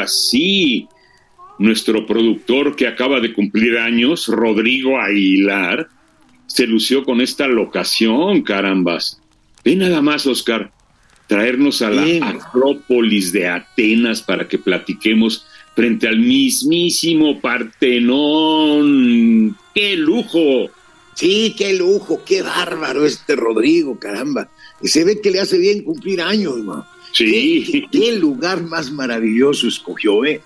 Ay, ahora sí. Nuestro productor que acaba de cumplir años, Rodrigo Aguilar, se lució con esta locación, carambas. Ve nada más, Oscar, traernos a la Bien. Acrópolis de Atenas para que platiquemos frente al mismísimo Partenón. ¡Qué lujo! Sí, qué lujo, qué bárbaro este Rodrigo, caramba. Se ve que le hace bien cumplir años, hermano. Sí. ¿Qué, lugar más maravilloso escogió, eh?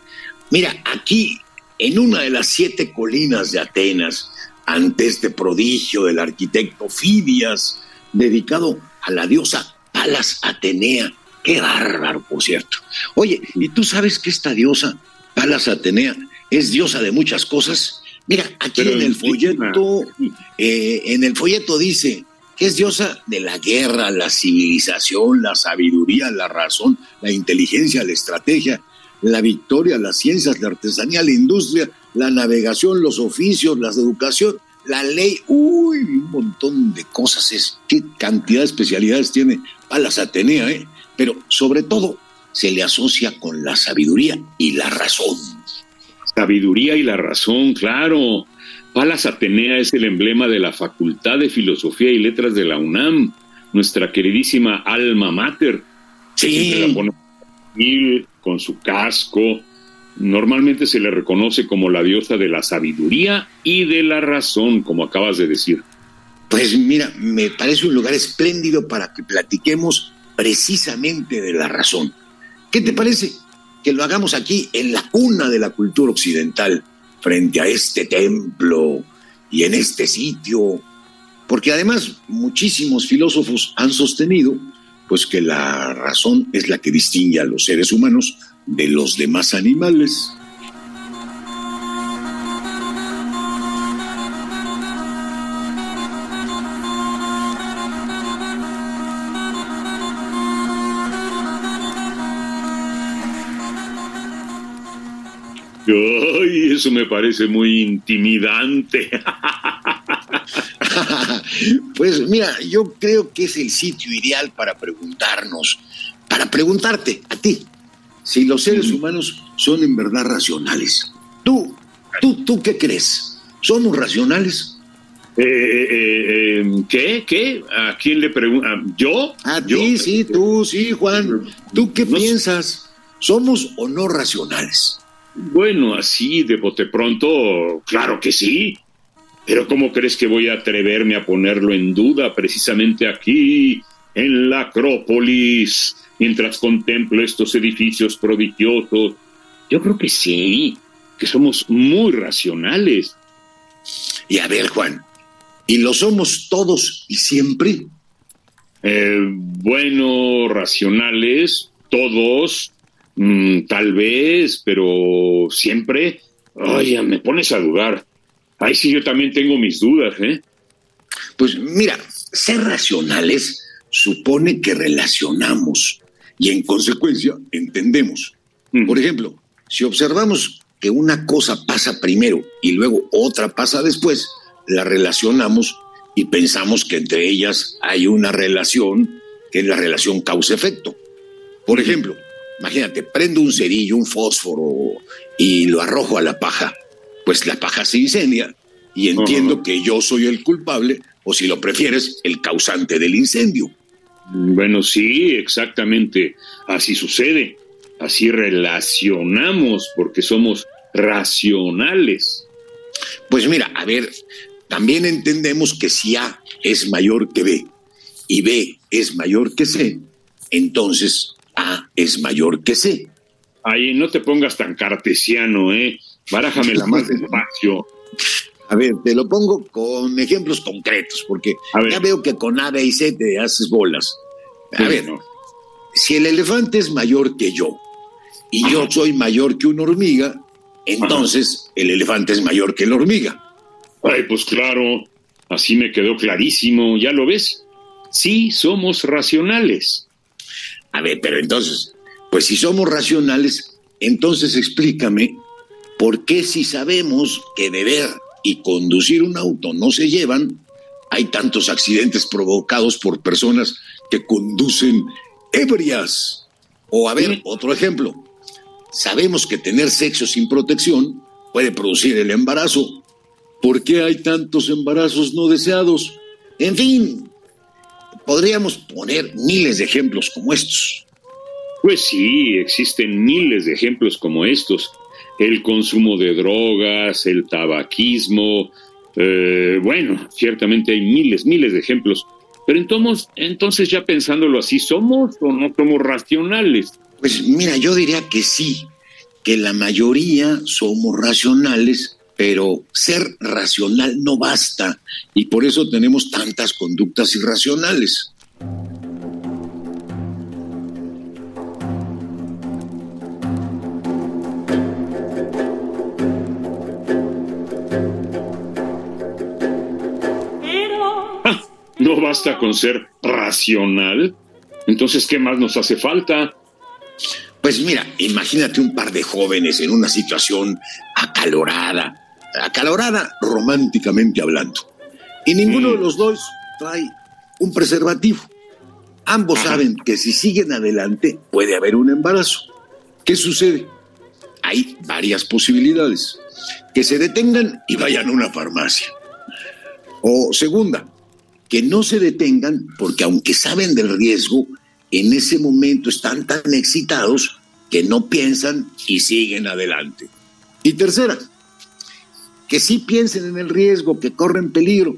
Mira, aquí, en una de las siete colinas de Atenas, ante este prodigio del arquitecto Fidias, dedicado a la diosa Palas Atenea. Qué bárbaro, por cierto. Oye, ¿y tú sabes que esta diosa, Palas Atenea, es diosa de muchas cosas? Mira, aquí Pero en el folleto, eh, en el folleto dice que es diosa de la guerra, la civilización, la sabiduría, la razón, la inteligencia, la estrategia, la victoria, las ciencias, la artesanía, la industria, la navegación, los oficios, la educación, la ley. Uy, un montón de cosas es. Qué cantidad de especialidades tiene Palas Atenea, ¿eh? Pero sobre todo se le asocia con la sabiduría y la razón. Sabiduría y la razón, claro. Palas Atenea es el emblema de la Facultad de Filosofía y Letras de la UNAM, nuestra queridísima alma mater. Siempre la pone con su casco. Normalmente se le reconoce como la diosa de la sabiduría y de la razón, como acabas de decir. Pues mira, me parece un lugar espléndido para que platiquemos precisamente de la razón. ¿Qué te parece? Que lo hagamos aquí en la cuna de la cultura occidental, frente a este templo y en este sitio. Porque además muchísimos filósofos han sostenido pues que la razón es la que distingue a los seres humanos de los demás animales. Ay, eso me parece muy intimidante. pues mira, yo creo que es el sitio ideal para preguntarnos, para preguntarte a ti, si los seres humanos son en verdad racionales. Tú, tú, tú, ¿qué crees? ¿Somos racionales? Eh, eh, eh, eh, ¿Qué? ¿Qué? ¿A quién le pregunta? ¿Yo? A ¿Yo? ti, sí, tú, sí, Juan. ¿Tú qué No piensas? ¿Somos o no racionales? Bueno, así de bote pronto, claro que sí. Pero ¿cómo crees que voy a atreverme a ponerlo en duda precisamente aquí, en la Acrópolis, mientras contemplo estos edificios prodigiosos? Yo creo que sí, que somos muy racionales. Y a ver, Juan, ¿y lo somos todos y siempre? Eh, bueno, racionales, todos, mm, tal vez, pero siempre. Oye, me pones a dudar. Ahí sí yo también tengo mis dudas, ¿eh? Pues mira, ser racionales supone que relacionamos y en consecuencia entendemos. Mm. Por ejemplo, si observamos que una cosa pasa primero y luego otra pasa después, la relacionamos y pensamos que entre ellas hay una relación que es la relación causa-efecto. Por ejemplo, imagínate, prendo un cerillo, un fósforo y lo arrojo a la paja. Pues la paja se incendia y entiendo que yo soy el culpable o si lo prefieres, el causante del incendio. Bueno, sí, exactamente. Así sucede. Así relacionamos porque somos racionales. Pues mira, a ver, también entendemos que si A es mayor que B y B es mayor que C, entonces A es mayor que C. Ahí no te pongas tan cartesiano, ¿eh? Barájamela más despacio. A ver, te lo pongo con ejemplos concretos, porque ya veo que con A, B y C te haces bolas. A ver, si el elefante es mayor que yo y yo soy mayor que una hormiga, entonces el elefante es mayor que la hormiga. Ay, pues claro, así me quedó clarísimo, ¿ya lo ves? Sí, somos racionales. A ver, pero entonces, pues si somos racionales, entonces explícame por qué si sabemos que beber y conducir un auto no se llevan, hay tantos accidentes provocados por personas que conducen ebrias. O a ver, otro ejemplo. Sabemos que tener sexo sin protección puede producir el embarazo. ¿Por qué hay tantos embarazos no deseados? En fin, podríamos poner miles de ejemplos como estos. Pues sí, existen miles de ejemplos como estos. El consumo de drogas, el tabaquismo, eh, bueno, ciertamente hay miles, miles de ejemplos. Pero entonces, entonces ya pensándolo así, ¿somos o no somos racionales? Pues mira, yo diría que sí, que la mayoría somos racionales, pero ser racional no basta y por eso tenemos tantas conductas irracionales. ¿No basta con ser racional? Entonces, ¿qué más nos hace falta? Pues mira, imagínate un par de jóvenes en una situación acalorada, acalorada románticamente hablando. Y ninguno de los dos trae un preservativo. Ambos saben que si siguen adelante puede haber un embarazo. ¿Qué sucede? Hay varias posibilidades. Que se detengan y vayan a una farmacia. O segunda, que no se detengan porque aunque saben del riesgo, en ese momento están tan excitados que no piensan y siguen adelante. Y tercera, que sí piensen en el riesgo, que corren peligro,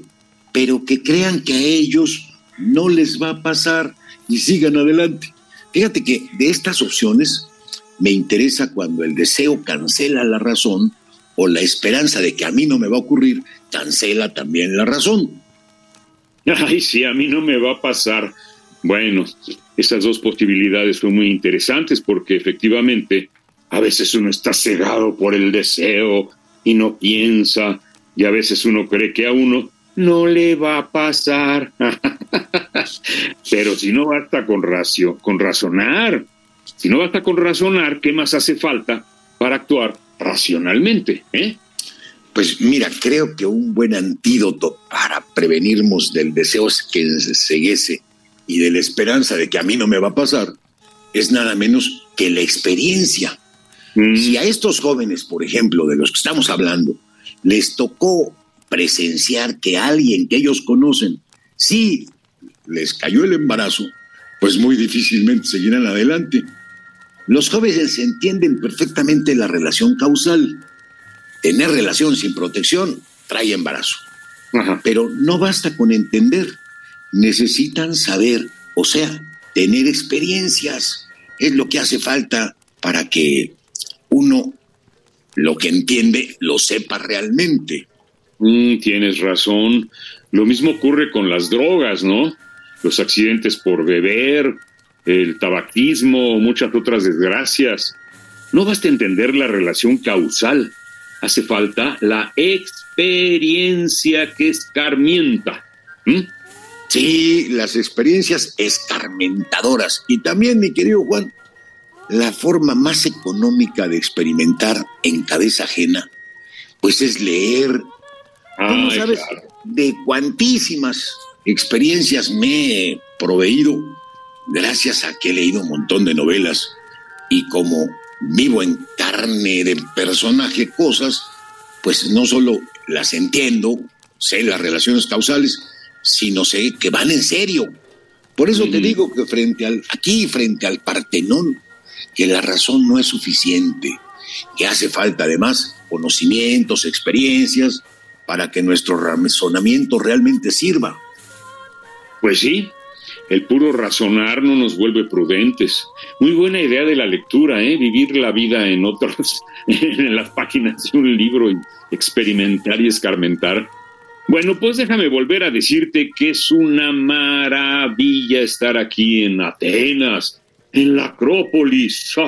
pero que crean que a ellos no les va a pasar y sigan adelante. Fíjate que de estas opciones me interesa cuando el deseo cancela la razón o la esperanza de que a mí no me va a ocurrir cancela también la razón. Ay, sí, a mí no me va a pasar. Bueno, esas dos posibilidades son muy interesantes porque efectivamente a veces uno está cegado por el deseo y no piensa y a veces uno cree que a uno no le va a pasar. Pero si no basta con, racio, con razonar, si no basta con razonar, ¿qué más hace falta para actuar racionalmente? Eh? Pues mira, creo que un buen antídoto para prevenirnos del deseo que se ceguese y de la esperanza de que a mí no me va a pasar es nada menos que la experiencia. Si a estos jóvenes, por ejemplo, de los que estamos hablando, les tocó presenciar que alguien que ellos conocen, sí les cayó el embarazo, pues muy difícilmente seguirán adelante. Los jóvenes entienden perfectamente la relación causal Tener relación sin protección trae embarazo. Pero no basta con entender, necesitan saber, o sea, tener experiencias. Es lo que hace falta para que uno lo que entiende lo sepa realmente. Mm, tienes razón. Lo mismo ocurre con las drogas, ¿no? Los accidentes por beber, el tabaquismo, muchas otras desgracias. No basta entender la relación causal, hace falta la experiencia que escarmienta. Sí, las experiencias escarmentadoras. Y también, mi querido Juan, la forma más económica de experimentar en cabeza ajena, pues es leer. ¿Cómo sabes? De cuantísimas experiencias me he proveído gracias a que he leído un montón de novelas y como vivo en carne de personaje cosas, pues no solo las entiendo, sé las relaciones causales, sino sé que van en serio. Por eso te digo que frente al, aquí, frente al Partenón, que la razón no es suficiente, que hace falta además conocimientos, experiencias, para que nuestro razonamiento realmente sirva. Pues sí, El puro razonar no nos vuelve prudentes. Muy buena idea de la lectura, ¿eh? Vivir la vida en otras, en las páginas de un libro experimentar y escarmentar. Bueno, pues déjame volver a decirte que es una maravilla estar aquí en Atenas, en la Acrópolis.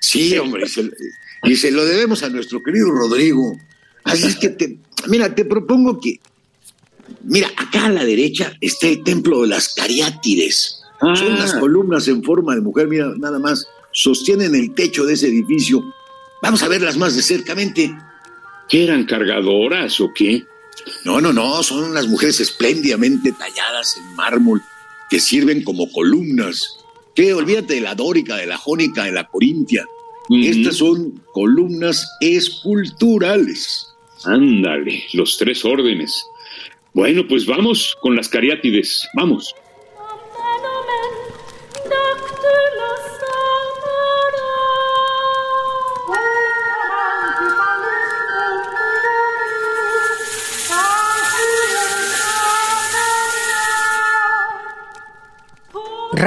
sí, hombre, y se lo debemos a nuestro querido Rodrigo. Así es que, te, mira, te propongo que, mira, acá a la derecha está el templo de las Cariátides. Son las ah. columnas en forma de mujer, mira, nada más, sostienen el techo de ese edificio. Vamos a verlas más de cercamente. ¿Qué eran cargadoras o qué? No, no, no, son unas mujeres espléndidamente talladas en mármol que sirven como columnas. ¿Qué? Olvídate de la dórica, de la jónica, de la corintia. Estas son columnas esculturales. Ándale, los tres órdenes. Bueno, pues vamos con las cariátides, vamos.